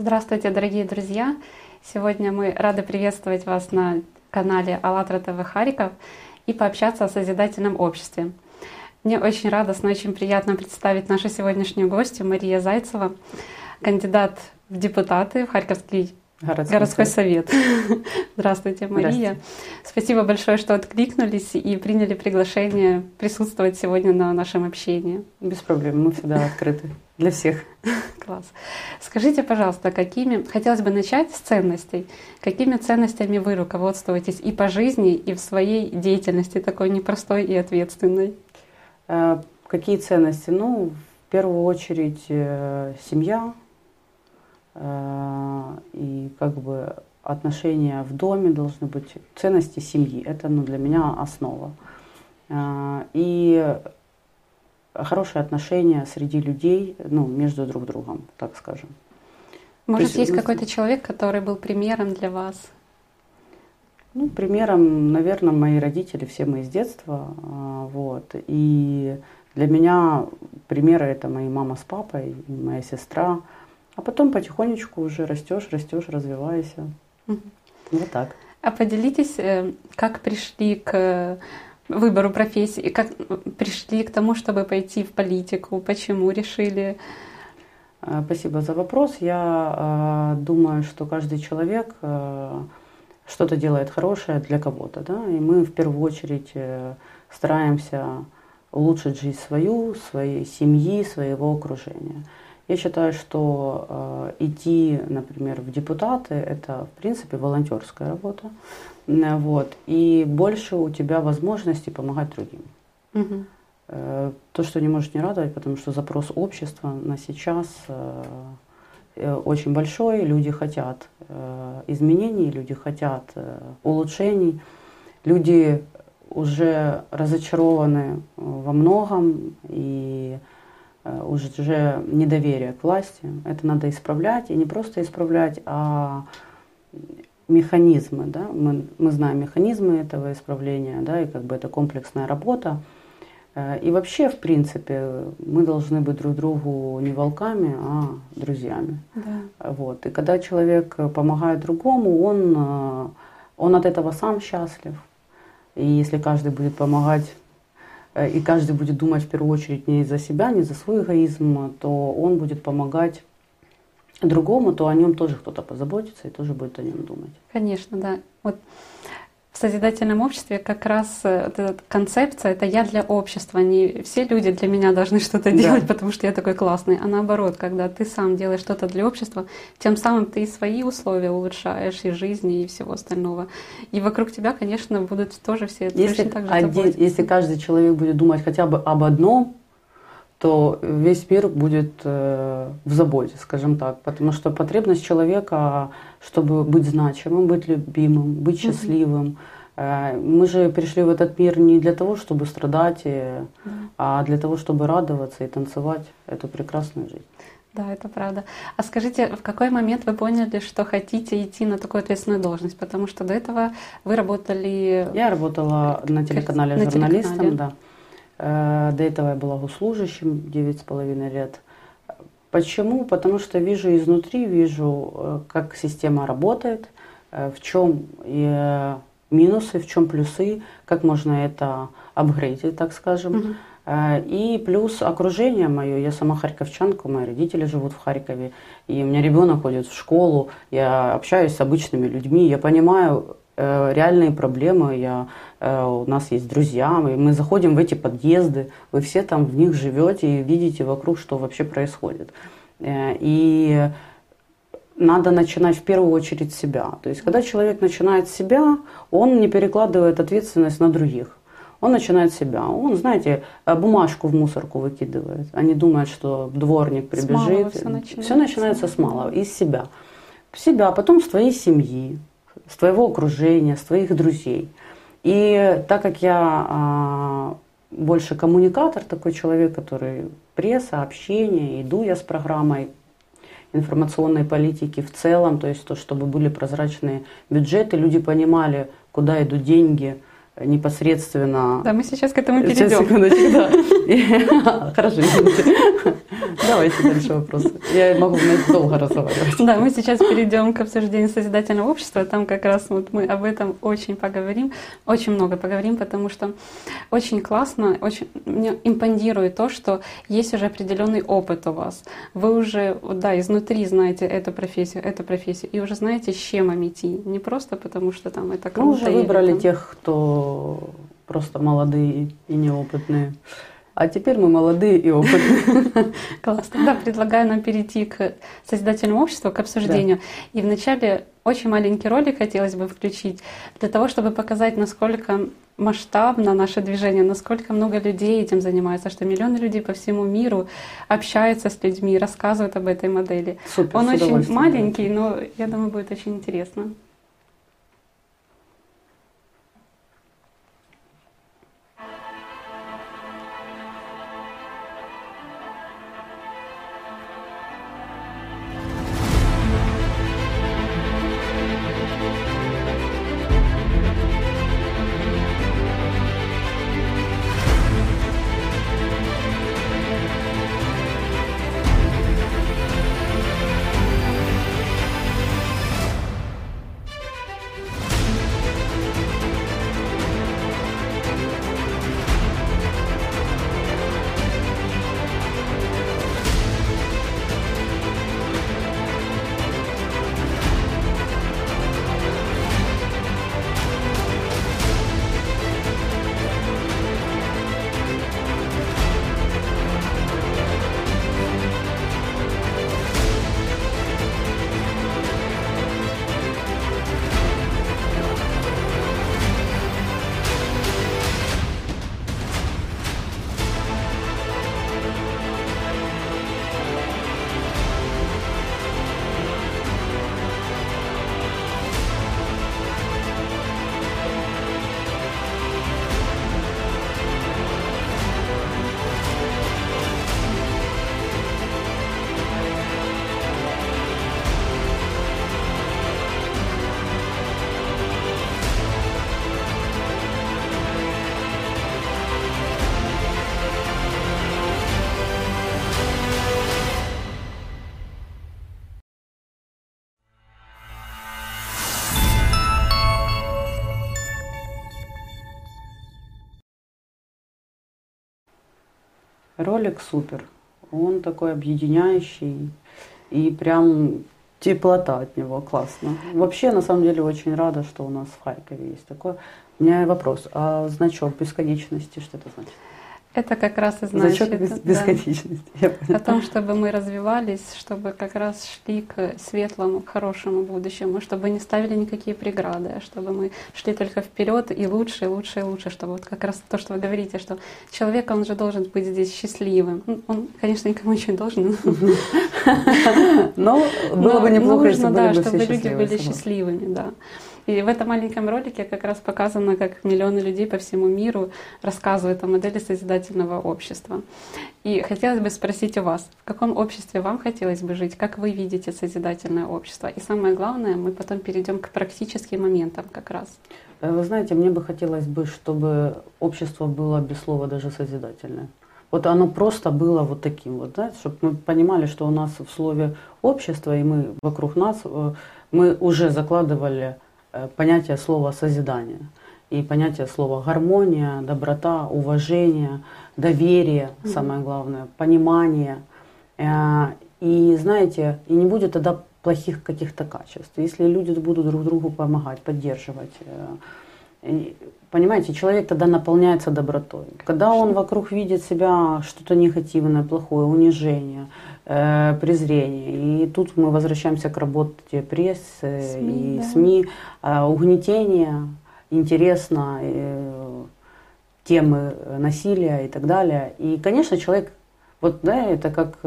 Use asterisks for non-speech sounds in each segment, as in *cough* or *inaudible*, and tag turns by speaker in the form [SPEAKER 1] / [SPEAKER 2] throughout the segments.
[SPEAKER 1] Здравствуйте, дорогие друзья! Сегодня мы рады приветствовать вас на канале АЛЛАТРА ТВ Харьков и пообщаться о созидательном обществе. Мне очень радостно, очень приятно представить нашу сегодняшнюю гостью Мария Зайцева, кандидат в депутаты в Харьковский Городской, Городской совет. *laughs* Здравствуйте, Мария. Здравствуйте. Спасибо большое, что откликнулись и приняли приглашение присутствовать сегодня на нашем общении.
[SPEAKER 2] Без проблем, мы всегда открыты для всех. *laughs*
[SPEAKER 1] Класс. Скажите, пожалуйста, какими, хотелось бы начать с ценностей. Какими ценностями вы руководствуетесь и по жизни, и в своей деятельности такой непростой и ответственной?
[SPEAKER 2] Э, какие ценности? Ну, в первую очередь э, семья, Э, и как бы отношения в доме должны быть, ценности семьи, это ну, для меня основа. И хорошие отношения среди людей, ну, между друг другом, так скажем.
[SPEAKER 1] Может, есть, есть какой-то человек, который был примером для вас?
[SPEAKER 2] Ну, примером, наверное, мои родители, все мы из детства. Э, вот. И для меня примеры это мои мама с папой, моя сестра – а потом потихонечку уже растешь, растешь, развиваешься. Угу. Вот так.
[SPEAKER 1] А поделитесь, э, как пришли к выбору профессии, как пришли к тому, чтобы пойти в политику, почему решили?
[SPEAKER 2] А, спасибо за вопрос. Я э, думаю, что каждый человек э, что-то делает хорошее для кого-то, да, и мы в первую очередь э, стараемся улучшить жизнь свою, своей семьи, своего окружения. Я считаю, что э, идти, например, в депутаты это в принципе волонтерская работа, вот, и больше у тебя возможностей помогать другим. Угу. Э, то, что не может не радовать, потому что запрос общества на сейчас э, э очень большой, люди хотят э, изменений, люди хотят э, улучшений, люди уже разочарованы во многом и Э, уже недоверие к власти. Это надо исправлять, и не просто исправлять, а механизмы, да, мы, мы знаем механизмы этого исправления, да, и как бы это комплексная работа. Э, и вообще, в принципе, мы должны быть друг другу не волками, а друзьями. Да. Вот. И когда человек помогает другому, он, э, он от этого сам счастлив. И если каждый будет помогать Э, и каждый будет думать в первую очередь не за себя, не за свой эгоизм, то он будет помогать другому, то о нем тоже кто-то позаботится и тоже будет о нем думать.
[SPEAKER 1] Конечно, да. Вот в созидательном обществе как раз э, вот эта концепция это я для общества. Не все люди для меня должны что-то делать, да. потому что я такой классный. А наоборот, когда ты сам делаешь что-то для общества, тем самым ты и свои условия улучшаешь, и жизни, и всего остального. И вокруг тебя, конечно, будут тоже все
[SPEAKER 2] если так же один, Если каждый человек будет думать хотя бы об одном, то весь мир будет э, в заботе, скажем так. Потому что потребность человека, чтобы быть значимым, быть любимым, быть счастливым. Э, мы же пришли в этот мир не для того, чтобы страдать, э, а для того, чтобы радоваться и танцевать эту прекрасную жизнь.
[SPEAKER 1] Да, это правда. А скажите, в какой момент вы поняли, что хотите идти на такую ответственную должность? Потому что до этого вы работали...
[SPEAKER 2] Я работала на телеканале на журналистом, телеканале. да. Э, до этого я была госслужащим 9,5 лет. Почему? Потому что вижу изнутри, вижу, э, как система работает, э, в чем минусы, в чем плюсы, как можно это апгрейдить, так скажем. Угу. И плюс окружение мое, я сама харьковчанка, мои родители живут в Харькове, и у меня ребенок ходит в школу, я общаюсь с обычными людьми, я понимаю реальные проблемы. Я, э, у нас есть друзья, мы, мы заходим в эти подъезды, вы все там в них живете и видите вокруг, что вообще происходит. Э, и надо начинать в первую очередь с себя. То есть, когда человек начинает с себя, он не перекладывает ответственность на других. Он начинает себя. Он, знаете, бумажку в мусорку выкидывает. Они думают, что дворник прибежит. Все начинается. все начинается с малого, из себя. Себя, потом с твоей семьи, с твоего окружения, с твоих друзей. И так как я а, больше коммуникатор, такой человек, который пресса, общение, иду я с программой информационной политики в целом, то есть то, чтобы были прозрачные бюджеты, люди понимали, куда идут деньги, непосредственно...
[SPEAKER 1] Да, мы сейчас к этому перейдем. Сейчас,
[SPEAKER 2] секундочку, да. *laughs* Хорошо, Давайте дальше вопросы. Я могу долго разговаривать.
[SPEAKER 1] Да, мы сейчас перейдем к обсуждению созидательного общества. Там как раз вот мы об этом очень поговорим, очень много поговорим, потому что очень классно, очень мне импонирует то, что есть уже определенный опыт у вас. Вы уже, да, изнутри знаете эту профессию, эту профессию, и уже знаете, с чем идти. Не просто потому, что там это круто.
[SPEAKER 2] Мы уже выбрали там... тех, кто просто молодые и неопытные. А теперь мы молодые и опытные. *laughs*
[SPEAKER 1] Классно. Да, предлагаю нам перейти к созидательному обществу, к обсуждению. Да. И вначале очень маленький ролик хотелось бы включить для того, чтобы показать, насколько масштабно наше движение, насколько много людей этим занимается, что миллионы людей по всему миру общаются с людьми, рассказывают об этой модели. Супер, Он очень маленький, но я думаю, будет очень интересно.
[SPEAKER 2] Ролик супер. Он такой объединяющий и прям теплота от него, классно. Вообще, на самом деле, очень рада, что у нас в Харькове есть такое. У меня вопрос, а значок бесконечности, что это значит?
[SPEAKER 1] Это как раз и значит
[SPEAKER 2] Зачет без, бесконечности. Да,
[SPEAKER 1] о том, чтобы мы развивались, чтобы как раз шли к светлому, к хорошему будущему, чтобы не ставили никакие преграды, а чтобы мы шли только вперед и лучше, и лучше, и лучше, чтобы вот как раз то, что вы говорите, что человек, он же должен быть здесь счастливым. Ну, он, конечно, никому ничего не должен. *laughs*
[SPEAKER 2] Но было бы неплохо, если бы
[SPEAKER 1] люди были счастливыми, да. И в этом маленьком ролике как раз показано, как миллионы людей по всему миру рассказывают о модели созидательного общества. И хотелось бы спросить у вас, в каком обществе вам хотелось бы жить, как вы видите созидательное общество? И самое главное, мы потом перейдем к практическим моментам как раз.
[SPEAKER 2] Э, вы знаете, мне бы хотелось бы, чтобы общество было без слова даже созидательное. Вот оно просто было вот таким вот, да, чтобы мы понимали, что у нас в слове общество, и мы вокруг нас, э, мы уже закладывали понятие слова созидание и понятие слова гармония, доброта, уважение, доверие, mm-hmm. самое главное, понимание. И знаете, и не будет тогда плохих каких-то качеств. Если люди будут друг другу помогать, поддерживать, понимаете, человек тогда наполняется добротой. Когда он вокруг видит себя что-то негативное, плохое, унижение, Э, презрение. И тут мы возвращаемся к работе прессы СМИ, и да. СМИ, э, угнетение, интересно, э, темы насилия и так далее. И, конечно, человек, вот, да, это как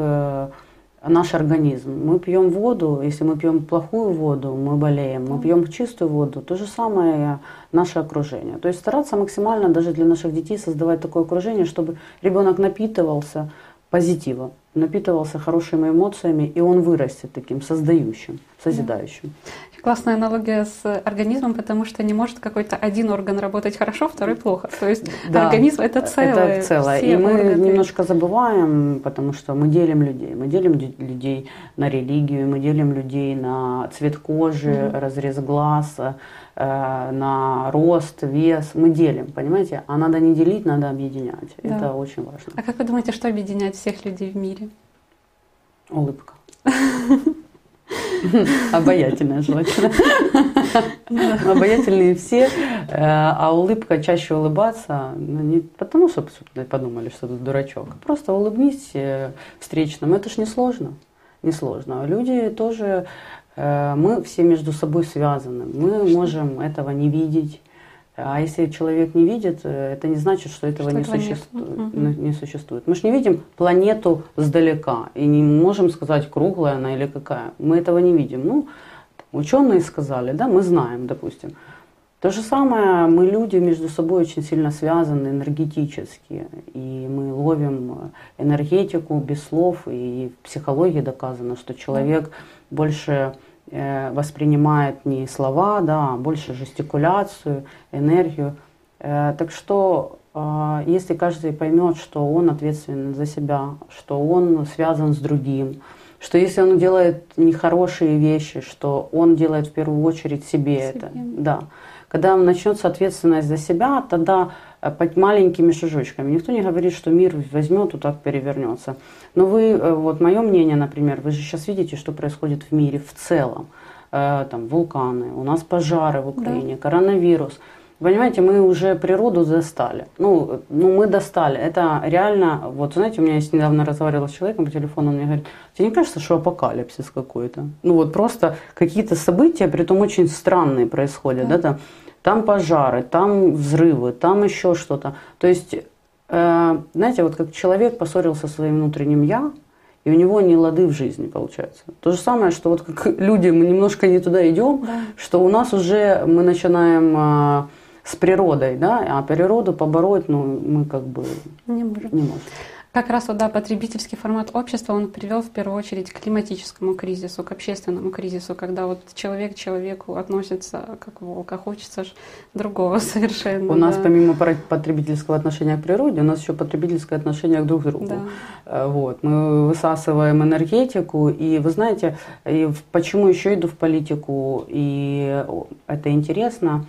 [SPEAKER 2] наш организм. Мы пьем воду, если мы пьем плохую воду, мы болеем. Мы пьем чистую воду, то же самое наше окружение. То есть стараться максимально даже для наших детей создавать такое окружение, чтобы ребенок напитывался позитивом напитывался хорошими эмоциями, и он вырастет таким создающим, созидающим.
[SPEAKER 1] Классная аналогия с организмом, потому что не может какой-то один орган работать хорошо, второй плохо. То есть да, организм это целое.
[SPEAKER 2] Это целое. И мы органы. немножко забываем, потому что мы делим людей. Мы делим людей на религию, мы делим людей на цвет кожи, mm-hmm. разрез глаз, э, на рост, вес. Мы делим, понимаете? А надо не делить, надо объединять. Да. Это очень важно.
[SPEAKER 1] А как вы думаете, что объединяет всех людей в мире?
[SPEAKER 2] Улыбка. Обаятельная желательно. Обаятельные все, э, а улыбка чаще улыбаться, ну, не потому что подумали, что тут дурачок, просто улыбнись э, встречным, это ж не сложно, не сложно. Люди тоже, э, мы все между собой связаны, мы можем этого не видеть, а если человек не видит, э, это не значит, что этого, что не, этого существует, не существует. Мы же не видим планету сдалека и не можем сказать, круглая она или какая. Мы этого не видим. Ну, ученые сказали, да, мы знаем, допустим. То же самое, мы люди между собой очень сильно связаны энергетически, и мы ловим энергетику без слов, и в психологии доказано, что человек больше Э, воспринимает не слова, да, а больше жестикуляцию, энергию. Э, так что э, если каждый поймет, что он ответственен за себя, что он связан с другим, что если он делает нехорошие вещи, что он делает в первую очередь себе, себе. это, да. Когда начнется ответственность за себя, тогда под маленькими шажочками. Никто не говорит, что мир возьмет и так перевернется. Но вы, э, вот мое мнение, например, вы же сейчас видите, что происходит в мире в целом. Э, там вулканы, у нас пожары в Украине, да. коронавирус. Понимаете, мы уже природу достали. Ну, ну, мы достали. Это реально, вот знаете, у меня есть недавно разговаривала с человеком по телефону, он мне говорит, тебе не кажется, что апокалипсис какой-то? Ну вот просто какие-то события, при том очень странные происходят, да, да там, там пожары, там взрывы, там еще что-то. То есть Э, знаете, вот как человек поссорился со своим внутренним «я», и у него не лады в жизни получается. То же самое, что вот как *laughs* люди, мы немножко не туда идем, да. что у нас уже мы начинаем а, с природой, да, а природу побороть, ну, мы как бы не можем. Не можем.
[SPEAKER 1] Как раз вот, да, потребительский формат общества, он привел в первую очередь к климатическому кризису, к общественному кризису, когда вот человек к человеку относится как волк, а хочется ж другого *laughs* совершенно.
[SPEAKER 2] У да. нас помимо потребительского отношения к природе, у нас еще потребительское отношение к друг другу. Да. Э, вот. Мы высасываем энергетику, и вы знаете, и почему еще иду в политику, и это интересно,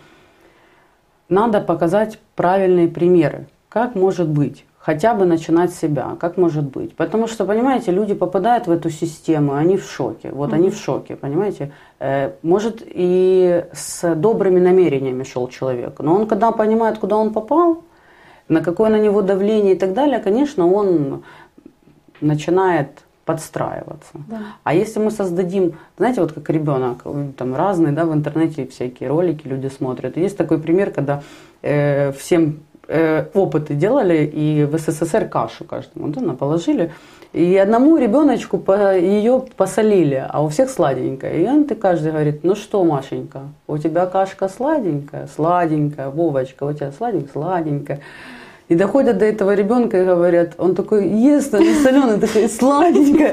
[SPEAKER 2] надо показать правильные примеры. Как может быть? хотя бы начинать с себя, как может быть. Потому что, понимаете, люди попадают в эту систему, они в шоке. Вот mm-hmm. они в шоке, понимаете. Э, может, и с добрыми намерениями шел человек. Но он, когда понимает, куда он попал, на какое на него давление и так далее, конечно, он начинает подстраиваться. Да. А если мы создадим, знаете, вот как ребенок, там разные, да, в интернете всякие ролики люди смотрят. Есть такой пример, когда э, всем э, опыты делали, и в СССР кашу каждому да, положили. И одному ребеночку по, ее посолили, а у всех сладенькая. И он ты каждый говорит, ну что, Машенька, у тебя кашка сладенькая, сладенькая, Вовочка, у тебя сладенькая, сладенькая. И доходят до этого ребенка и говорят, он такой ест, он соленый, такой сладенький.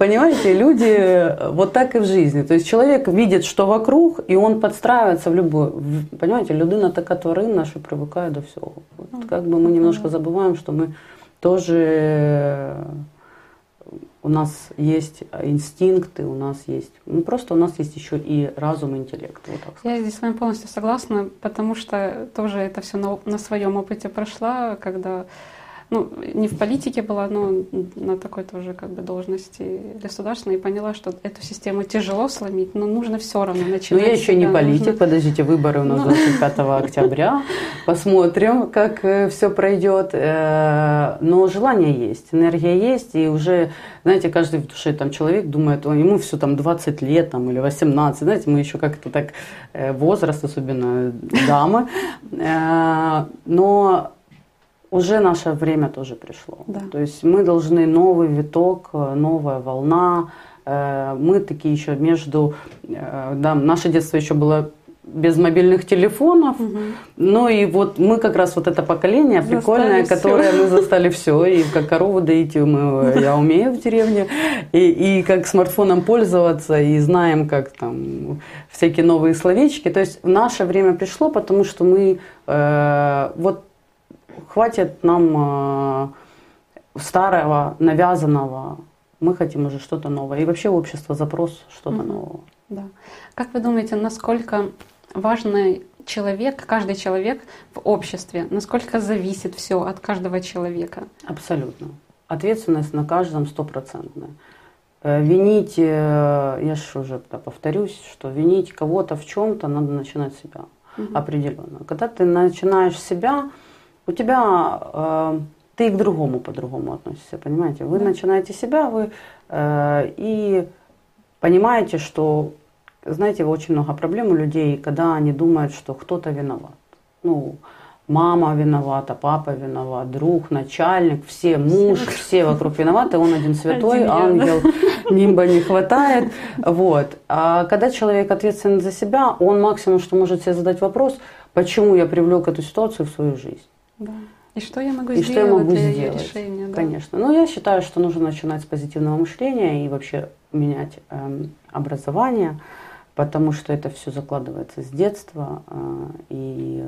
[SPEAKER 2] Понимаете, люди вот так и в жизни. То есть человек видит, что вокруг, и он подстраивается в любой. Понимаете, людина така тварина, що привыкает до всего. Вот, как бы мы немножко забываем, что мы тоже у нас есть инстинкты, у нас есть, ну просто у нас есть еще и разум, интеллект. Вот так
[SPEAKER 1] Я здесь с вами полностью согласна, потому что тоже это все на, на своем опыте прошла, когда ну, не в политике была, но на такой тоже как бы должности государственной, и поняла, что эту систему тяжело сломить, но нужно все равно начинать.
[SPEAKER 2] Ну, я еще не политик, нужно... подождите, выборы у нас 25 ну. октября, посмотрим, как э, все пройдет. Э, но желание есть, энергия есть, и уже, знаете, каждый в душе там человек думает, ему все там 20 лет там, или 18, знаете, мы еще как-то так, э, возраст, особенно дамы, но уже наше время тоже пришло. Да. То есть мы должны новый виток, новая волна. Э, мы такие еще между... Э, да, наше детство еще было без мобильных телефонов. Угу. Ну и вот мы как раз вот это поколение застали прикольное, все. которое мы застали все. И как корову доить мы, я умею в деревне. И, и как смартфоном пользоваться, и знаем, как там всякие новые словечки. То есть наше время пришло, потому что мы э, вот хватит нам э, старого, навязанного. Мы хотим уже что-то новое. И вообще общество запрос что-то нового.
[SPEAKER 1] Да. Как вы думаете, насколько важный человек, каждый человек в обществе, насколько зависит все от каждого человека?
[SPEAKER 2] Абсолютно. Ответственность на каждом стопроцентная. Э, винить, э, я же уже повторюсь, что винить кого-то в чем-то надо начинать с себя угу. определенно. Когда ты начинаешь себя, у тебя э, ты и к другому по-другому относишься, понимаете? Вы да. начинаете себя, вы э, и понимаете, что знаете, очень много проблем у людей, когда они думают, что кто-то виноват. Ну, мама виновата, папа виноват, друг, начальник, все, муж, все вокруг виноваты, он один святой, один ангел, нимба не хватает. Вот. А когда человек ответственен за себя, он максимум, что может себе задать вопрос, почему я привлек эту ситуацию в свою жизнь.
[SPEAKER 1] Да. И что я могу
[SPEAKER 2] и
[SPEAKER 1] сделать
[SPEAKER 2] что я могу
[SPEAKER 1] для
[SPEAKER 2] сделать?
[SPEAKER 1] решения? Да.
[SPEAKER 2] Конечно. Но я считаю, что нужно начинать с позитивного мышления и вообще менять эм, образование потому что это все закладывается с детства, а, и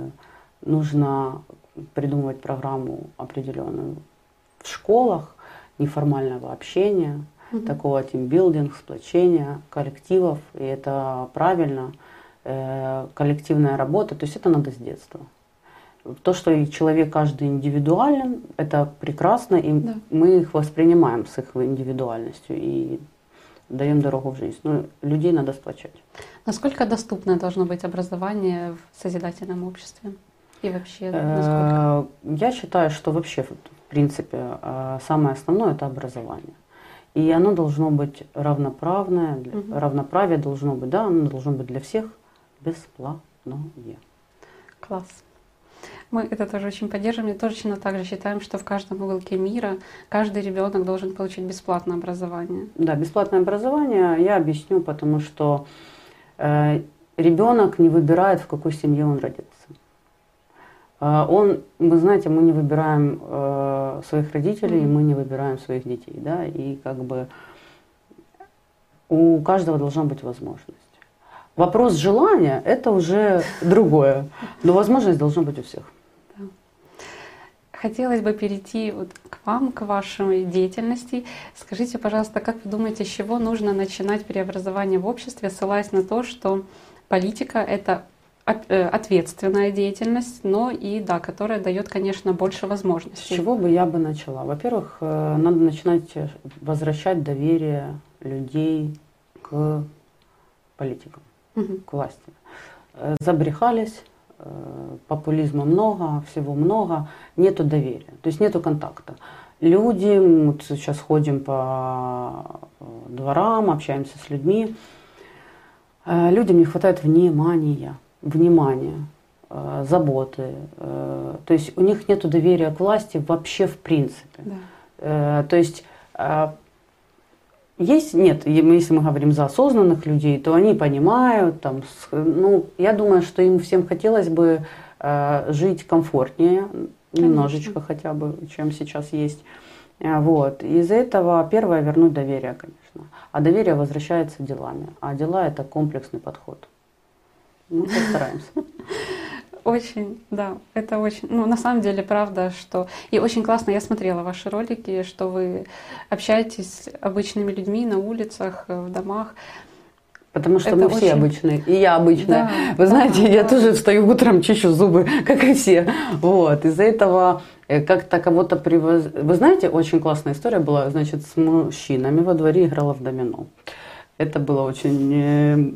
[SPEAKER 2] нужно придумывать программу определенную в школах неформального общения, mm-hmm. такого тимбилдинг, сплочения коллективов, и это правильно, э, коллективная работа, то есть это надо с детства. То, что человек каждый индивидуален, это прекрасно, и да. мы их воспринимаем с их индивидуальностью, и даем дорогу в жизнь. Но людей надо сплочать.
[SPEAKER 1] Насколько доступно должно быть образование в созидательном обществе? И вообще,
[SPEAKER 2] э, насколько? Я считаю, что вообще, в принципе, э, самое основное – это образование. И оно должно быть равноправное, угу. равноправие должно быть, да, оно должно быть для всех бесплатное.
[SPEAKER 1] Класс. Мы это тоже очень поддерживаем и точно так же считаем, что в каждом уголке мира каждый ребенок должен получить бесплатное образование.
[SPEAKER 2] Да, бесплатное образование я объясню, потому что э, ребенок не выбирает, в какой семье он родится. Э, он, вы знаете, мы не выбираем э, своих родителей, мы не выбираем своих детей, да, и как бы у каждого должна быть возможность. Вопрос желания – это уже другое, но возможность должна быть у всех.
[SPEAKER 1] Хотелось бы перейти вот к вам, к вашей деятельности. Скажите, пожалуйста, как вы думаете, с чего нужно начинать преобразование в обществе, ссылаясь на то, что политика — это э, ответственная деятельность, но и, да, которая дает, конечно, больше возможностей.
[SPEAKER 2] С чего бы я бы начала? Во-первых, э, надо начинать возвращать доверие людей к политикам, угу. к власти. Э, забрехались, Э, популизма много, всего много, нету доверия, то есть нету контакта. Люди, вот сейчас ходим по э, дворам, общаемся с людьми, э, людям не хватает внимания, внимания, заботы. То есть у них нет доверия к власти вообще в принципе. Да. То есть есть, нет, если мы говорим за осознанных людей, то они понимают, там, ну, я думаю, что им всем хотелось бы э, жить комфортнее, Конечно. немножечко хотя бы, чем сейчас есть. Э, вот. Из-за этого первое вернуть доверие, конечно. А доверие возвращается делами. А дела это комплексный подход. Мы постараемся. *laughs*
[SPEAKER 1] Очень, да, это очень, ну, на самом деле, правда, что... И очень классно, я смотрела ваши ролики, что вы общаетесь с обычными людьми на улицах, в домах.
[SPEAKER 2] Потому что это мы очень... все обычные, и я обычная. Да, Вы знаете, да, я да. тоже встаю утром, чищу зубы, *laughs* как и все. Вот, из-за этого э, как-то кого-то привоз... Вы знаете, очень классная история была, значит, с мужчинами во дворе играла в домино. Это было очень э,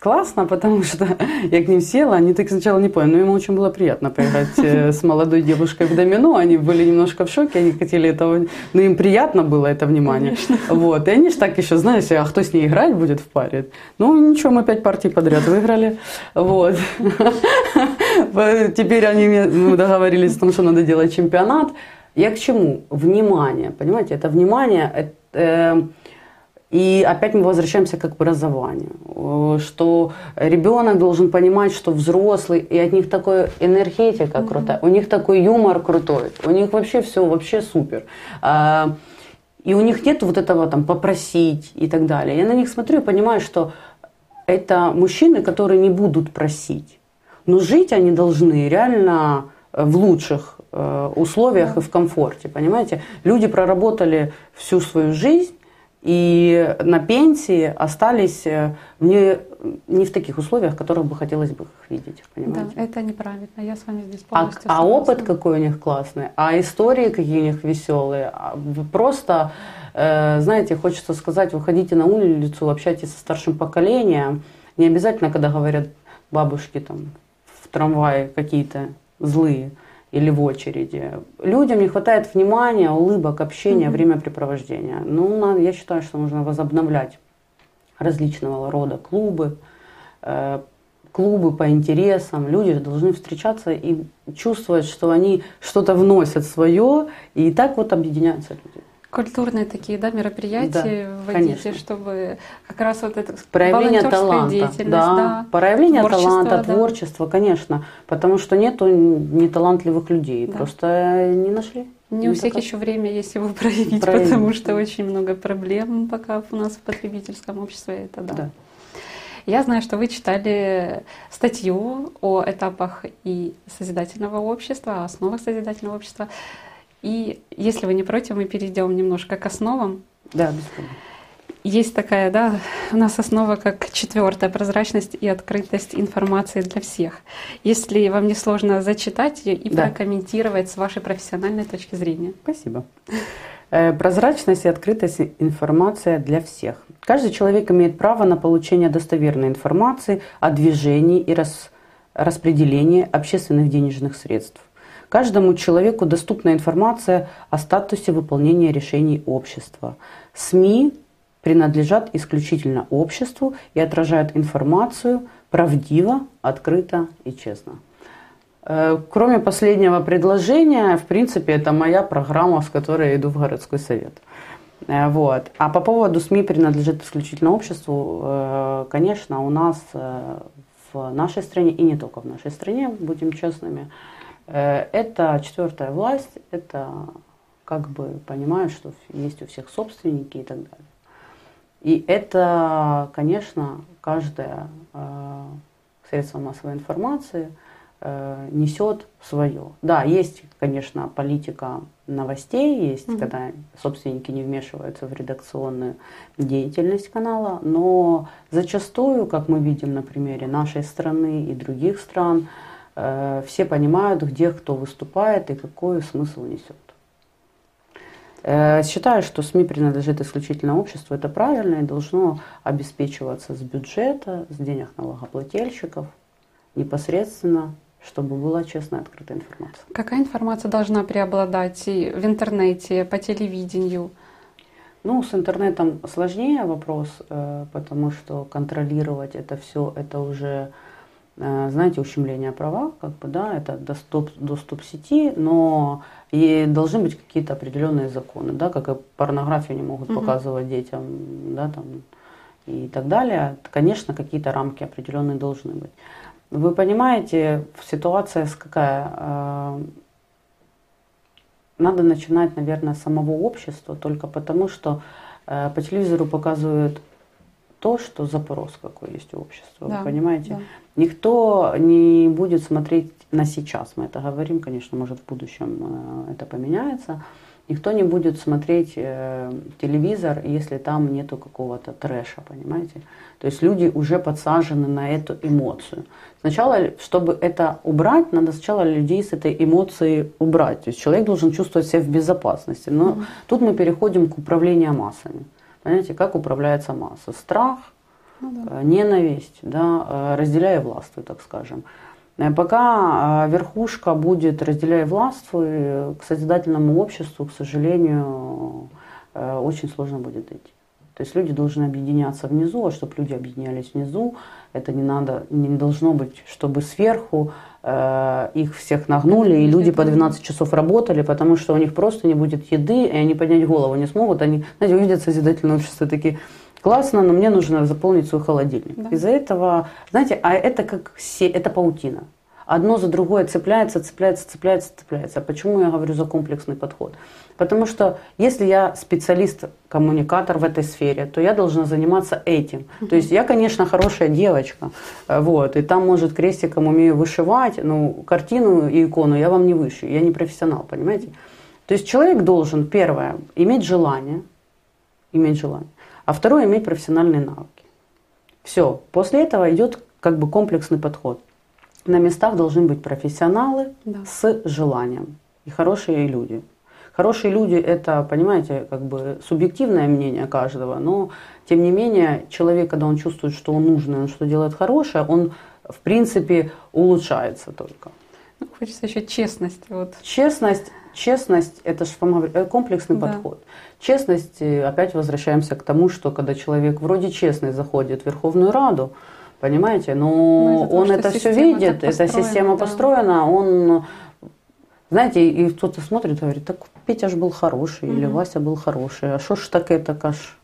[SPEAKER 2] классно, потому что *laughs* я к ним села, они так сначала не поняли, но им очень было приятно поиграть э, *laughs* с молодой девушкой в домино, они были немножко в шоке, они хотели этого, но им приятно было это внимание. Конечно. Вот, и они же так еще, знаете, а кто с ней играть будет в паре? Ну ничего, мы пять партий подряд выиграли, вот. *laughs* Теперь они мы договорились о том, что надо делать чемпионат. Я к чему? Внимание, понимаете, это внимание, это, И опять мы возвращаемся к образованию, э, что ребенок должен понимать, что взрослый, и от них такой энергетика mm-hmm. крутая, у них такой юмор крутой, у них вообще все вообще супер. А, и у них нет вот этого там попросить и так далее. Я на них смотрю и понимаю, что это мужчины, которые не будут просить. Но жить они должны реально в лучших э, условиях и в комфорте, понимаете? Люди проработали всю свою жизнь, и на пенсии остались э, не, не в таких условиях, в которых бы хотелось бы их видеть. Понимаете?
[SPEAKER 1] Да, это неправильно. Я с вами здесь
[SPEAKER 2] а, полностью А, а опыт какой у них классный, а истории какие у них веселые. А просто, э, знаете, хочется сказать, выходите на улицу, общайтесь со старшим поколением. Не обязательно, когда говорят бабушки там в трамвае какие-то злые или в очереди. Людям не хватает внимания, улыбок, общения, mm-hmm. времяпрепровождения. Ну, надо, я считаю, что нужно возобновлять различного рода клубы, э, клубы по интересам. Люди должны встречаться и чувствовать, что они что-то вносят свое, и так вот объединяются люди
[SPEAKER 1] культурные такие да, мероприятия да, вводите, конечно. чтобы как раз вот это
[SPEAKER 2] проявление таланта, деятельность, да, да, проявление творчество, таланта, да. творчество, конечно, потому что нету неталантливых людей, да. просто не нашли.
[SPEAKER 1] Не, у всех еще время есть его *laughs* проявить, проявить, потому что очень много проблем пока у нас в потребительском обществе. Это да. да. Я знаю, что вы читали статью о этапах и созидательного общества, о основах созидательного общества. И если вы не против, мы перейдем немножко к основам.
[SPEAKER 2] Да, проблем.
[SPEAKER 1] Есть такая, да, у нас основа как четвертая прозрачность и открытость информации для всех. Если вам не сложно зачитать ее и да. прокомментировать с вашей профессиональной точки зрения.
[SPEAKER 2] Спасибо. Э, прозрачность и открытость информация для всех. Каждый человек имеет право на получение достоверной информации о движении и рас, распределении общественных денежных средств. Каждому человеку доступна информация о статусе выполнения решений общества. СМИ принадлежат исключительно обществу и отражают информацию правдиво, открыто и честно. Э, кроме последнего предложения, в принципе, это моя программа, с которой я иду в городской совет. Э, вот. А по поводу СМИ принадлежит исключительно обществу, э, конечно, у нас в нашей стране, и не только в нашей стране, будем честными, это четвертая власть, это как бы понимают, что есть у всех собственники и так далее. И это, конечно, каждое э, средство массовой информации э, несет свое. Да, есть, конечно, политика новостей, есть, mm-hmm. когда собственники не вмешиваются в редакционную деятельность канала, но зачастую, как мы видим на примере нашей страны и других стран, Э, все понимают, где кто выступает и какой смысл несет. Э, считаю, что СМИ принадлежит исключительно обществу, это правильно и должно обеспечиваться с бюджета, с денег налогоплательщиков, непосредственно, чтобы была честная, открытая информация.
[SPEAKER 1] Какая информация должна преобладать и в интернете, по телевидению?
[SPEAKER 2] Ну, с интернетом сложнее вопрос, э, потому что контролировать это все, это уже Э, знаете, ущемление права, как бы, да, это доступ, доступ сети, но и должны быть какие-то определенные законы, да, как и порнографию не могут угу. показывать детям, да, там, и так далее. Конечно, какие-то рамки определенные должны быть. Вы понимаете, ситуация какая? Э, надо начинать, наверное, с самого общества, только потому что э, по телевизору показывают то, что запрос какой есть у общества. Да, вы понимаете? Да. Никто не будет смотреть на сейчас. Мы это говорим, конечно, может в будущем э, это поменяется. Никто не будет смотреть э, телевизор, если там нету какого-то трэша, понимаете? То есть люди уже подсажены на эту эмоцию. Сначала, чтобы это убрать, надо сначала людей с этой эмоцией убрать. То есть человек должен чувствовать себя в безопасности. Но mm-hmm. тут мы переходим к управлению массами. Понимаете, как управляется масса? Страх, ну, да. Э, ненависть, да, э, разделяя властвуй, так скажем. Э, пока верхушка будет разделяя властвуй, к созидательному обществу, к сожалению, очень сложно будет идти. То есть люди должны объединяться внизу, а чтобы люди объединялись внизу, это не надо, не должно быть, чтобы сверху их всех нагнули, и люди по 12 часов работали, потому что у них просто не будет еды, и они поднять голову не смогут. Они, знаете, увидят созидательное общество такие, классно, но мне нужно заполнить свой холодильник. Да. Из-за этого, знаете, а это как се, это паутина одно за другое цепляется, цепляется, цепляется, цепляется. А почему я говорю за комплексный подход? Потому что если я специалист, коммуникатор в этой сфере, то я должна заниматься этим. То есть я, конечно, хорошая девочка, вот, и там, может, крестиком умею вышивать, ну, картину и икону я вам не выше, я не профессионал, понимаете? То есть человек должен, первое, иметь желание, иметь желание, а второе, иметь профессиональные навыки. Все, после этого идет как бы комплексный подход – на местах должны быть профессионалы да. с желанием и хорошие люди. Хорошие люди это, понимаете, как бы субъективное мнение каждого, но тем не менее человек, когда он чувствует, что он нужный, он что делает хорошее, он в принципе улучшается только.
[SPEAKER 1] Ну, хочется еще честность. Вот.
[SPEAKER 2] Честность, честность это же э, комплексный да. подход. Честность, опять возвращаемся к тому, что когда человек вроде честный заходит в Верховную Раду, Понимаете? Но ну, он это все видит, эта система да. построена, он знаете, и кто-то смотрит и говорит, так Петя ж был хороший, mm или Вася был хороший, а что ж таке така ж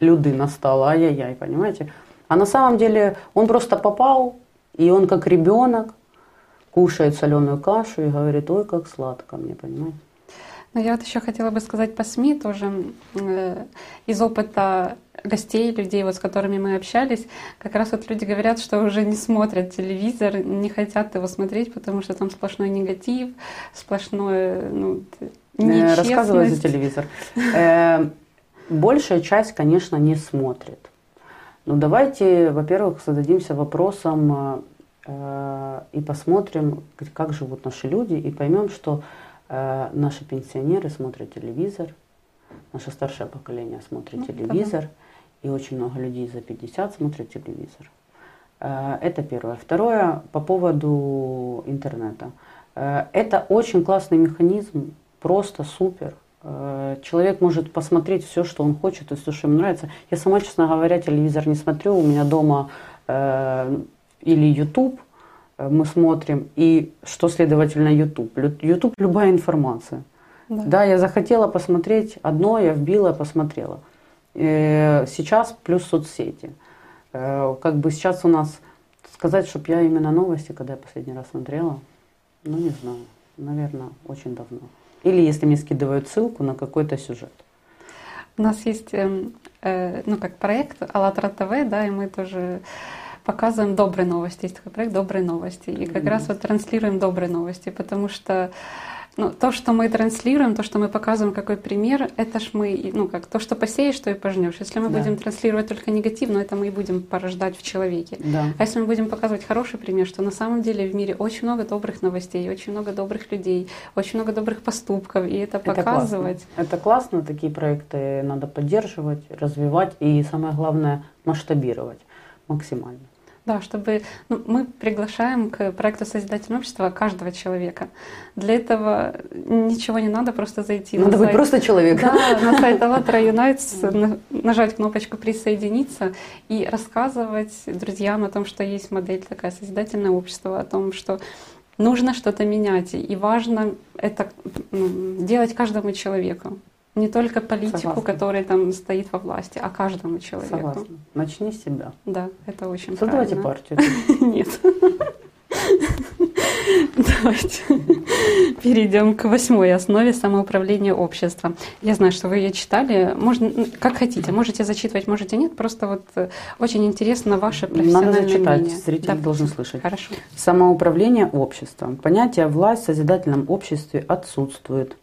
[SPEAKER 2] люди настала, ай-яй-яй, понимаете? А на самом деле он просто попал, и он как ребенок кушает соленую кашу и говорит, ой, как сладко мне, понимаете?
[SPEAKER 1] Ну, я вот еще хотела бы сказать по СМИ тоже э, из опыта гостей, людей, вот, с которыми мы общались, как раз вот люди говорят, что уже не смотрят телевизор, не хотят его смотреть, потому что там сплошной негатив, сплошное, ну,
[SPEAKER 2] э, нечестность. Рассказывай за телевизор. Э, большая часть, конечно, не смотрит. Но ну, давайте, во-первых, зададимся вопросом э, и посмотрим, как живут наши люди, и поймем, что наши пенсионеры смотрят телевизор, наше старшее поколение смотрит ну, телевизор. Да и очень много людей за 50 смотрят телевизор. Э, это первое. Второе, по поводу интернета. Э, это очень классный механизм, просто супер. Э, человек может посмотреть все, что он хочет, и все, что ему нравится. Я сама, честно говоря, телевизор не смотрю. У меня дома или YouTube мы смотрим, и что, следовательно, YouTube. YouTube – любая информация. Да. да, я захотела посмотреть одно, я вбила, посмотрела. Э, сейчас плюс соцсети. Э, как бы сейчас у нас сказать, чтобы я именно новости, когда я последний раз смотрела, ну не знаю, наверное, очень давно. Или если мне скидывают ссылку на какой-то сюжет.
[SPEAKER 1] У нас есть, эм, э, ну как проект АЛЛАТРА ТВ, да, и мы тоже показываем добрые новости. Есть такой проект «Добрые новости». И как mm-hmm. раз вот транслируем добрые новости, потому что ну, то, что мы транслируем, то, что мы показываем, какой пример, это ж мы, ну, как то, что посеешь, то и пожнешь. Если мы да. будем транслировать только негатив, ну, это мы и будем порождать в человеке. Да. А если мы будем показывать хороший пример, что на самом деле в мире очень много добрых новостей, очень много добрых людей, очень много добрых поступков, и это, это показывать.
[SPEAKER 2] Классно. Это классно, такие проекты надо поддерживать, развивать и, самое главное, масштабировать максимально.
[SPEAKER 1] Да, чтобы ну, мы приглашаем к проекту Созидательного общества каждого человека. Для этого ничего не надо, просто зайти
[SPEAKER 2] надо
[SPEAKER 1] на
[SPEAKER 2] быть сайт. просто человек.
[SPEAKER 1] Да, на сайт АЛЛАТРА Unites, нажать кнопочку «Присоединиться» и рассказывать друзьям о том, что есть модель такая Созидательное общество, о том, что нужно что-то менять, и важно это ну, делать каждому человеку. Не только политику, Согласна. который там стоит во власти, а каждому человеку.
[SPEAKER 2] Согласна. Начни с себя.
[SPEAKER 1] Да, это очень
[SPEAKER 2] Создавайте
[SPEAKER 1] правильно.
[SPEAKER 2] партию. *laughs*
[SPEAKER 1] Нет. Давайте перейдем к восьмой основе самоуправления обществом. Я знаю, что вы ее читали. Можно, как хотите, можете зачитывать, можете нет. Просто вот э, очень интересно ваше профессиональное
[SPEAKER 2] Надо зачитать,
[SPEAKER 1] мнение.
[SPEAKER 2] зрители да, должны слышать.
[SPEAKER 1] Хорошо.
[SPEAKER 2] Самоуправление обществом. Понятие «власть в созидательном обществе» отсутствует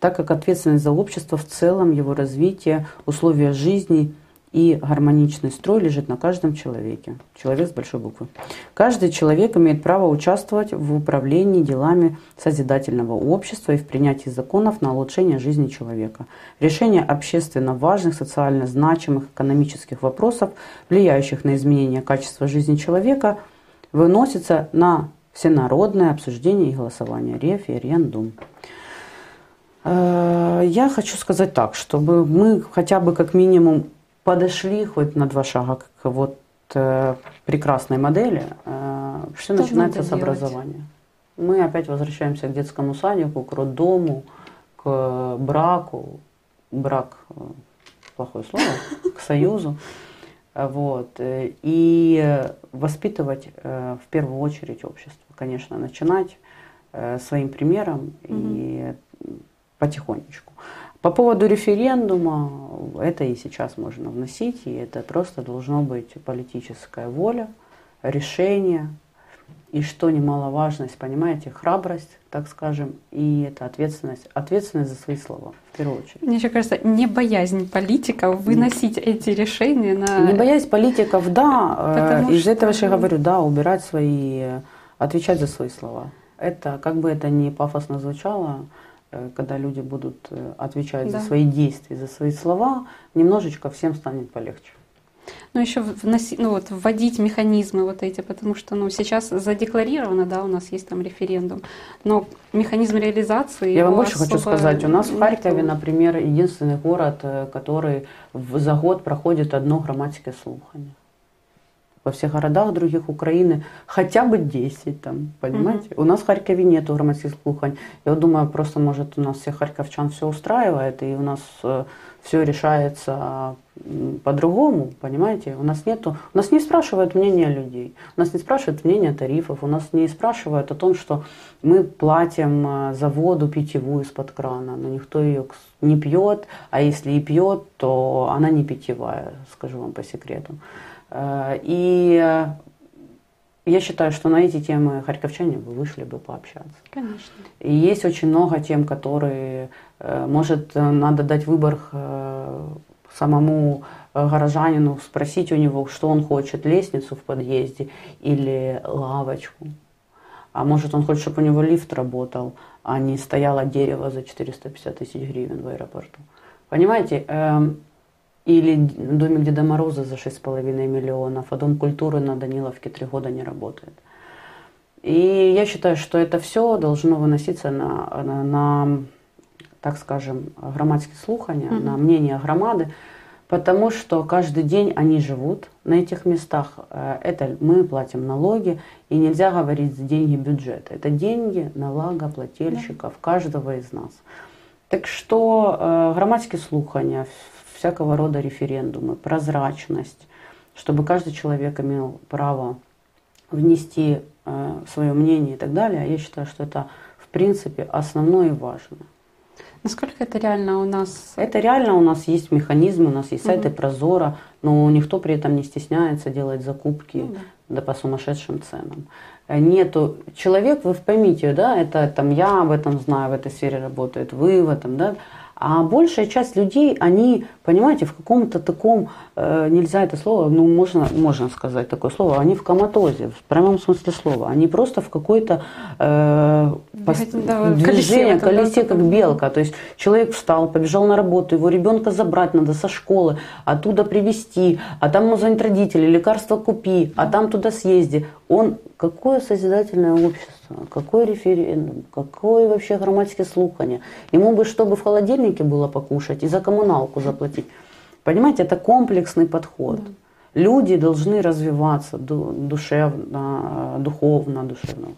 [SPEAKER 2] так как ответственность за общество в целом, его развитие, условия жизни и гармоничный строй лежит на каждом человеке. Человек с большой буквы. Каждый человек имеет право участвовать в управлении делами созидательного общества и в принятии законов на улучшение жизни человека. Решение общественно важных, социально значимых, экономических вопросов, влияющих на изменение качества жизни человека, выносится на всенародное обсуждение и голосование. Референдум. Э, я хочу сказать так, чтобы мы хотя бы как минимум подошли хоть на два шага к вот э, прекрасной модели, э, все
[SPEAKER 1] Что
[SPEAKER 2] начинается с образования. Мы опять возвращаемся к детскому садику, к роддому, к браку. Брак плохое слово, *laughs* к союзу. Вот. И воспитывать в первую очередь общество. Конечно, начинать своим примером и потихонечку. По поводу референдума, это и сейчас можно вносить, и это просто должно быть политическая воля, решение, и что немаловажность, понимаете, храбрость, так скажем, и это ответственность, ответственность за свои слова, в первую очередь.
[SPEAKER 1] Мне еще кажется, не боязнь политиков выносить эти решения на...
[SPEAKER 2] Не боясь политиков, да, э,
[SPEAKER 1] Потому
[SPEAKER 2] из
[SPEAKER 1] что,
[SPEAKER 2] этого я говорю, да, убирать свои, отвечать за свои слова. Это, как бы это ни пафосно звучало, когда люди будут э, отвечать
[SPEAKER 1] Да.
[SPEAKER 2] за свои действия, за свои слова, немножечко всем станет полегче.
[SPEAKER 1] Ну, еще вносить, ну, вот, вводить механизмы вот эти, потому что ну, сейчас задекларировано, да, у нас есть там референдум, но механизм реализации...
[SPEAKER 2] Я вам больше хочу сказать, у нас в
[SPEAKER 1] нету.
[SPEAKER 2] Харькове, например, единственный город, э, который в- за год проходит одно грамматическое слухание. Во всех городах других Украины хотя бы 10 там, понимаете? У нас в Харькове нету грамматических слухань. Я думаю, просто может у нас всех харьковчан все устраивает, и у нас все решается по-другому, понимаете? У нас нету, у нас не спрашивают мнения людей, у нас не спрашивают мнения тарифов, у нас не спрашивают о том, что мы платим э, за воду питьевую из-под крана, но никто ее не пьет, а если и пьет, то она не питьевая, скажу вам по секрету. Э, И э, я считаю, что на эти темы харьковчане бы вышли бы пообщаться.
[SPEAKER 1] Конечно.
[SPEAKER 2] И есть очень много тем, которые, э, может, надо дать выбор самому горожанину, спросить у него, что он хочет, лестницу в подъезде или лавочку. А может, он хочет, чтобы у него лифт работал, а не стояло дерево за 450 тысяч гривен в аэропорту. Понимаете? Или домик Деда Мороза за 6,5 миллионов, а дом культуры на Даниловке три года не работает. И я считаю, что это все должно выноситься на, на, на, так скажем, громадские слухания,
[SPEAKER 1] Мгм.
[SPEAKER 2] на мнение громады, потому что каждый день они живут на этих местах. Э, Это мы платим налоги, и нельзя говорить за деньги бюджета. Это деньги налогоплательщиков, каждого из нас. Так что э, громадские слухания, в- всякого рода референдумы, прозрачность, чтобы каждый человек имел право внести э, свое мнение и так далее, я считаю, что это в принципе основное и важное.
[SPEAKER 1] Насколько это реально у нас?
[SPEAKER 2] Это реально у нас есть механизмы, у нас есть сайты Прозора, но никто при этом не стесняется делать закупки
[SPEAKER 1] Ну да.
[SPEAKER 2] да по сумасшедшим ценам. Э, Нету человек, вы поймите, да, это там я об этом знаю, в этой сфере работает, вы в этом, да, а большая часть людей, они, понимаете, в каком-то таком, э, нельзя это слово, ну можно, можно сказать такое слово, они в коматозе, в прямом смысле слова, они просто в какой-то э,
[SPEAKER 1] Бегать, да, колесе этом, да,
[SPEAKER 2] колесе, как белка, то есть человек встал, побежал на работу, его ребенка забрать надо со школы, оттуда привезти, а там ему звонят родители, лекарства купи, а там туда съезди. Он какое созидательное общество, какой референдум, какое вообще грамматическое слухание. Ему бы, чтобы в холодильнике было покушать и за коммуналку заплатить. Понимаете, это комплексный подход. Люди должны развиваться ду- душевно, духовно, душевно,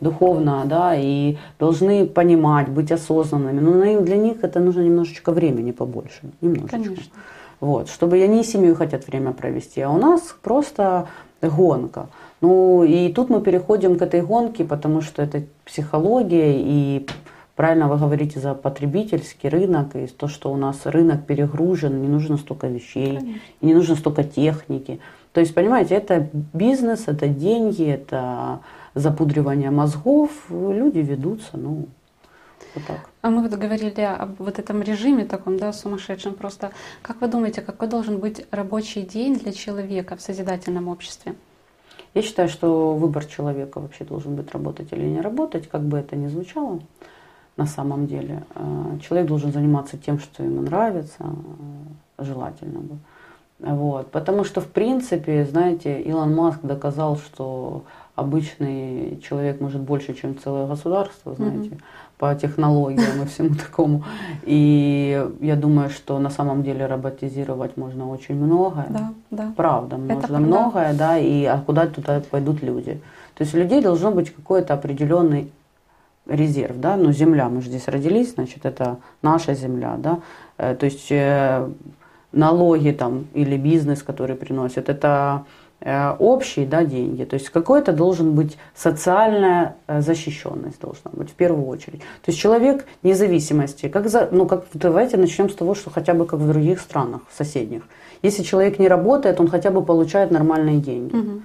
[SPEAKER 2] духовно, да, и должны понимать, быть осознанными. Но для них это нужно немножечко времени побольше, немножечко.
[SPEAKER 1] Конечно.
[SPEAKER 2] Вот, чтобы они с семьей хотят время провести. А у нас просто гонка. Ну и тут мы переходим к этой гонке, потому что это психология и правильно вы говорите за потребительский рынок и то, что у нас рынок перегружен, не нужно столько вещей,
[SPEAKER 1] Конечно.
[SPEAKER 2] и не нужно столько техники. То есть, понимаете, это бизнес, это деньги, это запудривание мозгов. Люди ведутся, ну, вот так.
[SPEAKER 1] А мы вот говорили об вот этом режиме таком, да, сумасшедшем просто. Как вы думаете, какой должен быть рабочий день для человека в созидательном обществе?
[SPEAKER 2] Я считаю, что выбор человека вообще должен быть работать или не работать, как бы это ни звучало на самом деле. Э, Человек должен заниматься тем, что ему нравится, э, желательно бы. Вот. Потому что, в принципе, знаете, Илон Маск доказал, что обычный человек может больше, чем целое государство, знаете, mm-hmm. По технологиям и всему такому. И я думаю, что на самом деле роботизировать можно очень многое.
[SPEAKER 1] Да, да.
[SPEAKER 2] Правда, Это можно правда. многое, да, и а куда туда пойдут люди. То есть у людей должно быть какой-то определенный резерв, да, но земля, мы же здесь родились, значит, это наша земля, да, э, то есть э, налоги там или бизнес, который приносит, это общие да, деньги. То есть какой-то должен быть социальная защищенность должна быть в первую очередь. То есть человек независимости, как за, ну как давайте начнем с того, что хотя бы как в других странах соседних. Если человек не работает, он хотя бы получает нормальные деньги. Угу.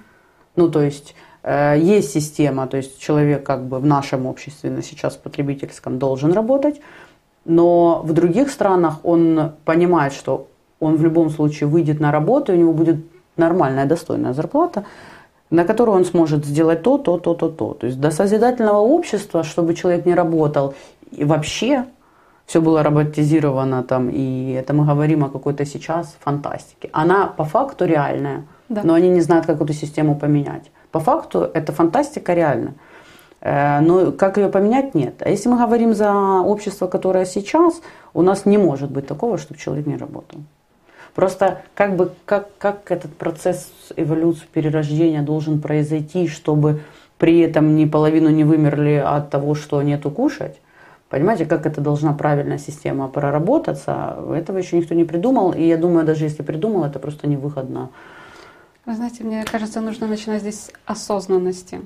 [SPEAKER 2] Ну то есть есть система, то есть человек как бы в нашем обществе на сейчас потребительском должен работать, но в других странах он понимает, что он в любом случае выйдет на работу, у него будет нормальная, достойная зарплата, на которую он сможет сделать то, то, то, то, то. То есть до созидательного общества, чтобы человек не работал и вообще все было роботизировано там, и это мы говорим о какой-то сейчас фантастике. Она по факту реальная, да. но они не знают, как эту систему поменять. По факту это фантастика реальная. Э, но как ее поменять, нет. А если мы говорим за общество, которое сейчас, у нас не может быть такого, чтобы человек не работал. Просто как бы как, как этот процесс эволюции, перерождения должен произойти, чтобы при этом ни половину не вымерли от того, что нету кушать. Понимаете, как это должна правильная система проработаться, этого еще никто не придумал. И я думаю, даже если придумал, это просто невыходно.
[SPEAKER 1] Вы знаете, мне кажется, нужно начинать здесь с осознанности.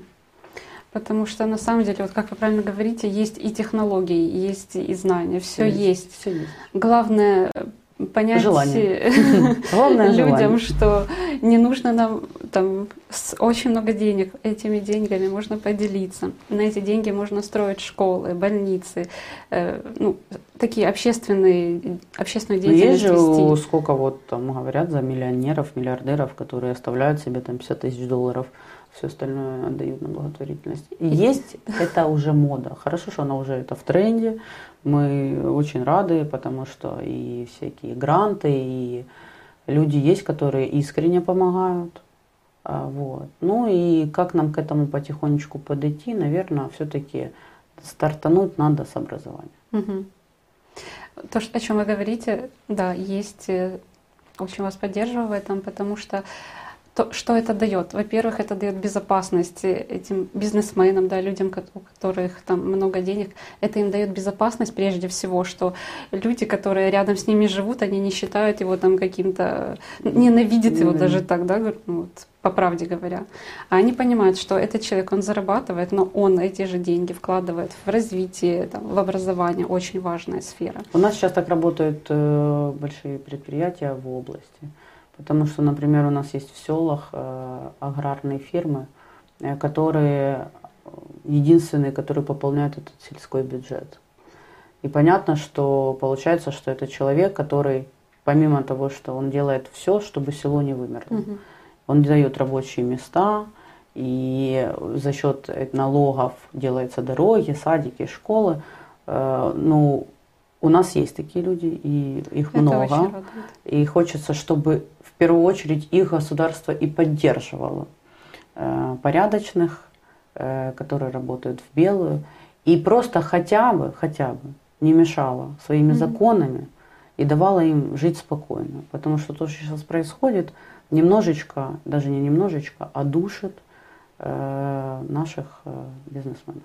[SPEAKER 1] Потому что на самом деле, вот как вы правильно говорите, есть и технологии, есть и знания, все, все есть. есть. Все есть. Главное понять желание. *laughs* людям, что не нужно нам там очень много денег. Этими деньгами можно поделиться. На эти деньги можно строить школы, больницы, э, ну, такие общественные, общественную деятельность
[SPEAKER 2] Есть же вести. сколько вот там говорят за миллионеров, миллиардеров, которые оставляют себе там 50 тысяч долларов все остальное отдают на благотворительность. И есть это уже мода. Хорошо, что она уже это в тренде. Мы очень рады, потому что и всякие гранты, и люди есть, которые искренне помогают. А, вот. Ну и как нам к этому потихонечку подойти, наверное, все-таки стартануть надо с образования.
[SPEAKER 1] Угу. То, о чем вы говорите, да, есть, э, очень вас поддерживаю в этом, потому что то, что это дает? Во-первых, это дает безопасность этим бизнесменам, да, людям, у которых там много денег. Это им дает безопасность прежде всего, что люди, которые рядом с ними живут, они не считают его там каким-то, ненавидят его даже так, да, ну, вот, по правде говоря. А они понимают, что этот человек, он зарабатывает, но он эти же деньги вкладывает в развитие, там, в образование, очень важная сфера.
[SPEAKER 2] У нас сейчас так работают э, большие предприятия в области. Потому что, например, у нас есть в селах э, аграрные фирмы, э, которые э, единственные, которые пополняют этот сельской бюджет. И понятно, что получается, что это человек, который помимо того, что он делает все, чтобы село не вымерло, угу. он дает рабочие места, и за счет налогов делаются дороги, садики, школы. Ну, у нас есть такие люди, и их Это много. И хочется, чтобы первую очередь их государство и поддерживало э, порядочных, э, которые работают в белую, и просто хотя бы, хотя бы не мешало своими mm-hmm. законами и давала им жить спокойно. Потому что то, что сейчас происходит, немножечко, даже не немножечко, а душит э, наших э, бизнесменов.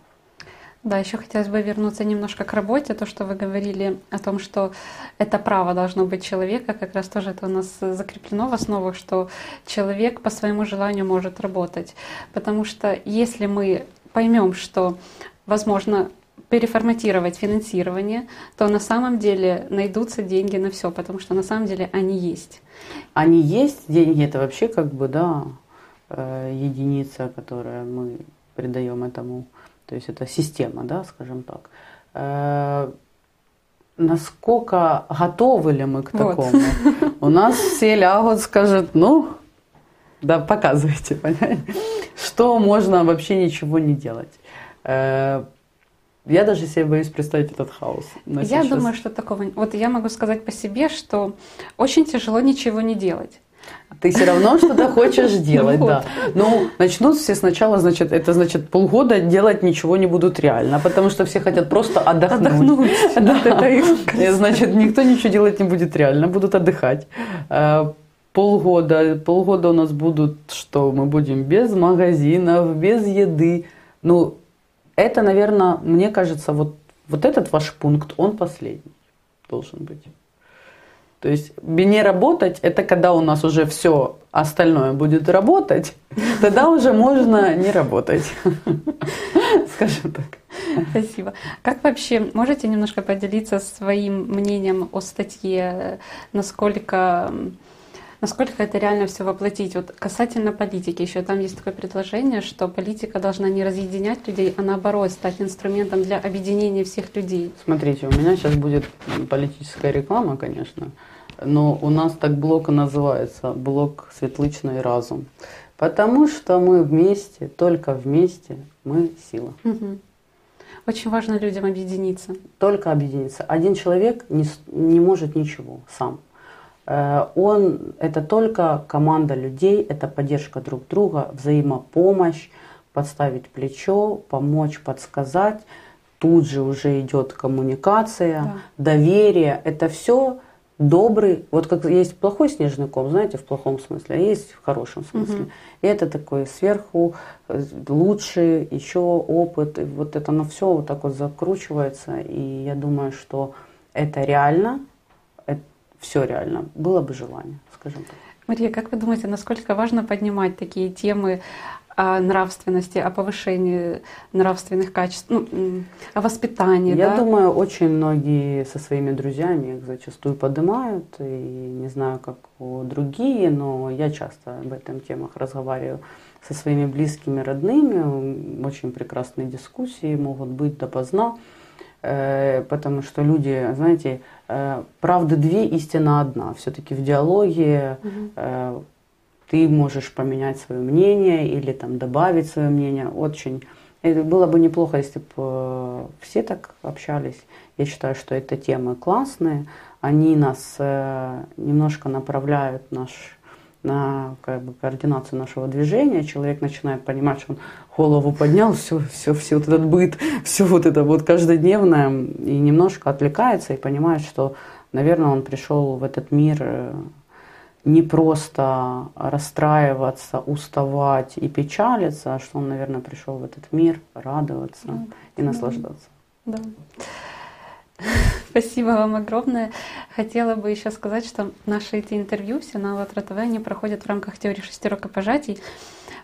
[SPEAKER 1] Да, еще хотелось бы вернуться немножко к работе. То, что вы говорили о том, что это право должно быть человека, как раз тоже это у нас закреплено в основах, что человек по своему желанию может работать. Потому что если мы поймем, что возможно переформатировать финансирование, то на самом деле найдутся деньги на все, потому что на самом деле они есть.
[SPEAKER 2] Они есть, деньги это вообще как бы, да, э, единица, которую мы придаем этому то есть это система, да, скажем так. Э, насколько готовы ли мы к такому? Вот. У нас все лягут, скажут, ну, да, показывайте, *laughs* понимаете? Что можно вообще ничего не делать. Э, я даже себе боюсь представить этот хаос.
[SPEAKER 1] Я сейчас. думаю, что такого... Вот я могу сказать по себе, что очень тяжело ничего не делать.
[SPEAKER 2] Ты все равно что-то хочешь *laughs* делать, да. Ну, начнут все сначала, значит, это значит полгода делать ничего не будут реально, потому что все хотят просто отдохнуть. Отдохнуть. *laughs* Да. *laughs* Значит, никто ничего делать не будет реально, будут отдыхать. Э, полгода, полгода у нас будут, что мы будем без магазинов, без еды. Ну, это, наверное, мне кажется, вот, вот этот ваш пункт, он последний должен быть. То есть не работать, это когда у нас уже все остальное будет работать, *laughs* тогда уже можно не работать. *laughs* Скажем так.
[SPEAKER 1] Спасибо. Как вообще, можете немножко поделиться своим мнением о статье, насколько насколько это реально все воплотить. Вот касательно политики, еще там есть такое предложение, что политика должна не разъединять людей, а наоборот стать инструментом для объединения всех людей.
[SPEAKER 2] Смотрите, у меня сейчас будет политическая реклама, конечно, но у нас так блок и называется, блок «Светличный разум». Потому что мы вместе, только вместе мы сила.
[SPEAKER 1] Угу. Очень важно людям объединиться.
[SPEAKER 2] Только объединиться. Один человек не, не может ничего сам. Э, он это только команда людей, это поддержка друг друга, взаимопомощь, подставить плечо, помочь, подсказать. Тут же уже идет коммуникация, да. доверие. Это все добрый, вот как есть плохой снежный ком, знаете, в плохом смысле, а есть в хорошем смысле. Угу. И это такой сверху э, лучший еще опыт, и вот это оно все вот так вот закручивается, и я думаю, что это реально, все реально, было бы желание, скажем так.
[SPEAKER 1] Мария, как вы думаете, насколько важно поднимать такие темы о нравственности, о повышении нравственных качеств, ну, о воспитании?
[SPEAKER 2] Я
[SPEAKER 1] да?
[SPEAKER 2] думаю, очень многие со своими друзьями их зачастую поднимают, и не знаю, как другие, но я часто об этом темах разговариваю со своими близкими, родными. Очень прекрасные дискуссии могут быть допоздна. Э, потому что люди, знаете, э, правда две, истина одна. Все-таки в диалоге угу. Ты можешь поменять свое мнение или там добавить свое мнение. Очень это было бы неплохо, если бы все так общались. Я считаю, что это темы классные. Они нас немножко направляют наш на как бы, координацию нашего движения, человек начинает понимать, что он голову поднял, все, все, все вот этот быт, все вот это вот каждодневное, и немножко отвлекается и понимает, что, наверное, он пришел в этот мир э, не просто расстраиваться, уставать и печалиться, а что он, наверное, пришел в этот мир радоваться да. и наслаждаться.
[SPEAKER 1] Да. *laughs* Спасибо вам огромное. Хотела бы еще сказать, что наши эти интервью, все на АЛЛАТРА ТВ, они проходят в рамках теории шестерокопожатий,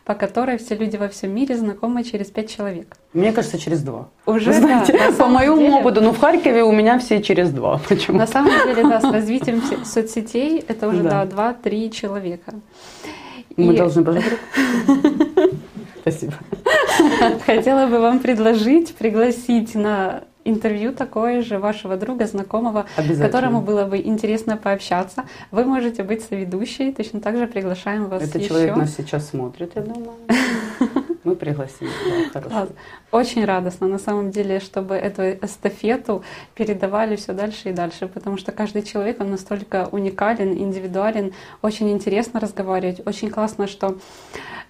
[SPEAKER 1] по которой все люди во всем мире знакомы через пять человек.
[SPEAKER 2] Мне кажется, через два.
[SPEAKER 1] Уже,
[SPEAKER 2] Знаете,
[SPEAKER 1] да,
[SPEAKER 2] по моему деле, опыту, ну в Харькове у меня все через два. *laughs* Почему?
[SPEAKER 1] На самом деле, да, с развитием соцсетей это уже да. да два-три человека.
[SPEAKER 2] Мы И... должны посмотреть. *laughs* Спасибо. *laughs*
[SPEAKER 1] Хотела бы вам предложить, пригласить на интервью такое же вашего друга, знакомого, которому было бы интересно пообщаться. Вы можете быть соведущей, точно так же приглашаем вас
[SPEAKER 2] Это
[SPEAKER 1] еще.
[SPEAKER 2] человек нас сейчас смотрит, я думаю. *laughs* Мы пригласим. Да.
[SPEAKER 1] Очень радостно, на самом деле, чтобы эту эстафету передавали все дальше и дальше, потому что каждый человек, он настолько уникален, индивидуален, очень интересно разговаривать, очень классно, что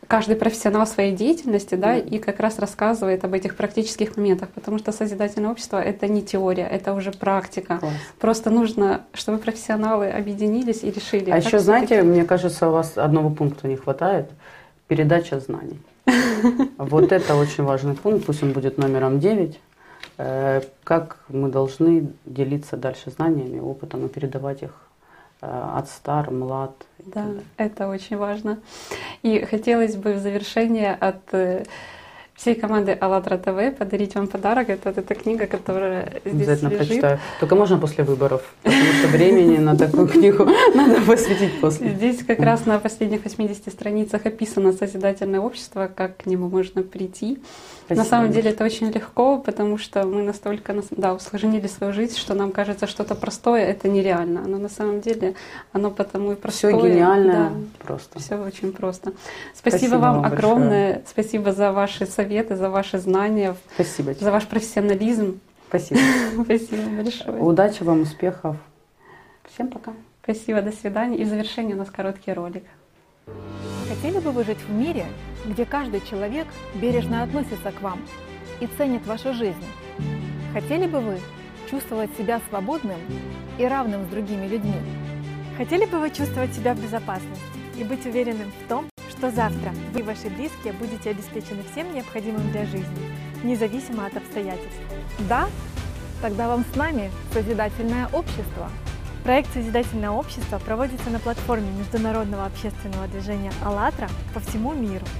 [SPEAKER 1] каждый профессионал своей деятельности, да, и как раз рассказывает об этих практических моментах, потому что созидательное общество — это не теория, это уже практика. Класс. Просто нужно, чтобы профессионалы объединились и решили.
[SPEAKER 2] А еще, знаете, мне кажется, у вас одного пункта не хватает — передача знаний. Вот это очень важный пункт, пусть он будет номером 9. Э, как мы должны делиться дальше знаниями, опытом и передавать их Э, от стар, млад.
[SPEAKER 1] Да, это очень важно. И хотелось бы в завершение от э, всей команды АЛЛАТРА ТВ подарить вам подарок. Это вот эта книга, которая здесь
[SPEAKER 2] Обязательно
[SPEAKER 1] лежит.
[SPEAKER 2] прочитаю. Только можно после выборов, потому что времени на такую книгу *laughs* надо посвятить после.
[SPEAKER 1] Здесь как раз на последних 80 страницах описано созидательное общество, как к нему можно прийти. Спасибо. На самом деле это очень легко, потому что мы настолько да, усложнили свою жизнь, что нам кажется что-то простое это нереально. Но на самом деле оно потому и простое.
[SPEAKER 2] Все гениально, да, просто.
[SPEAKER 1] Все очень просто. Спасибо, Спасибо вам огромное. Большое. Спасибо за ваши советы, за ваши знания,
[SPEAKER 2] Спасибо.
[SPEAKER 1] за ваш профессионализм.
[SPEAKER 2] Спасибо. *laughs*
[SPEAKER 1] Спасибо большое.
[SPEAKER 2] Удачи вам, успехов. Всем пока.
[SPEAKER 1] Спасибо, до свидания. И в завершение у нас короткий ролик.
[SPEAKER 3] Хотели бы вы жить в мире, где каждый человек бережно относится к вам и ценит вашу жизнь? Хотели бы вы чувствовать себя свободным и равным с другими людьми?
[SPEAKER 4] Хотели бы вы чувствовать себя в безопасности и быть уверенным в том, что завтра вы и ваши близкие будете обеспечены всем необходимым для жизни, независимо от обстоятельств?
[SPEAKER 3] Да? Тогда вам с нами Созидательное общество.
[SPEAKER 4] Проект «Созидательное общество» проводится на платформе международного общественного движения «АЛЛАТРА» по всему миру –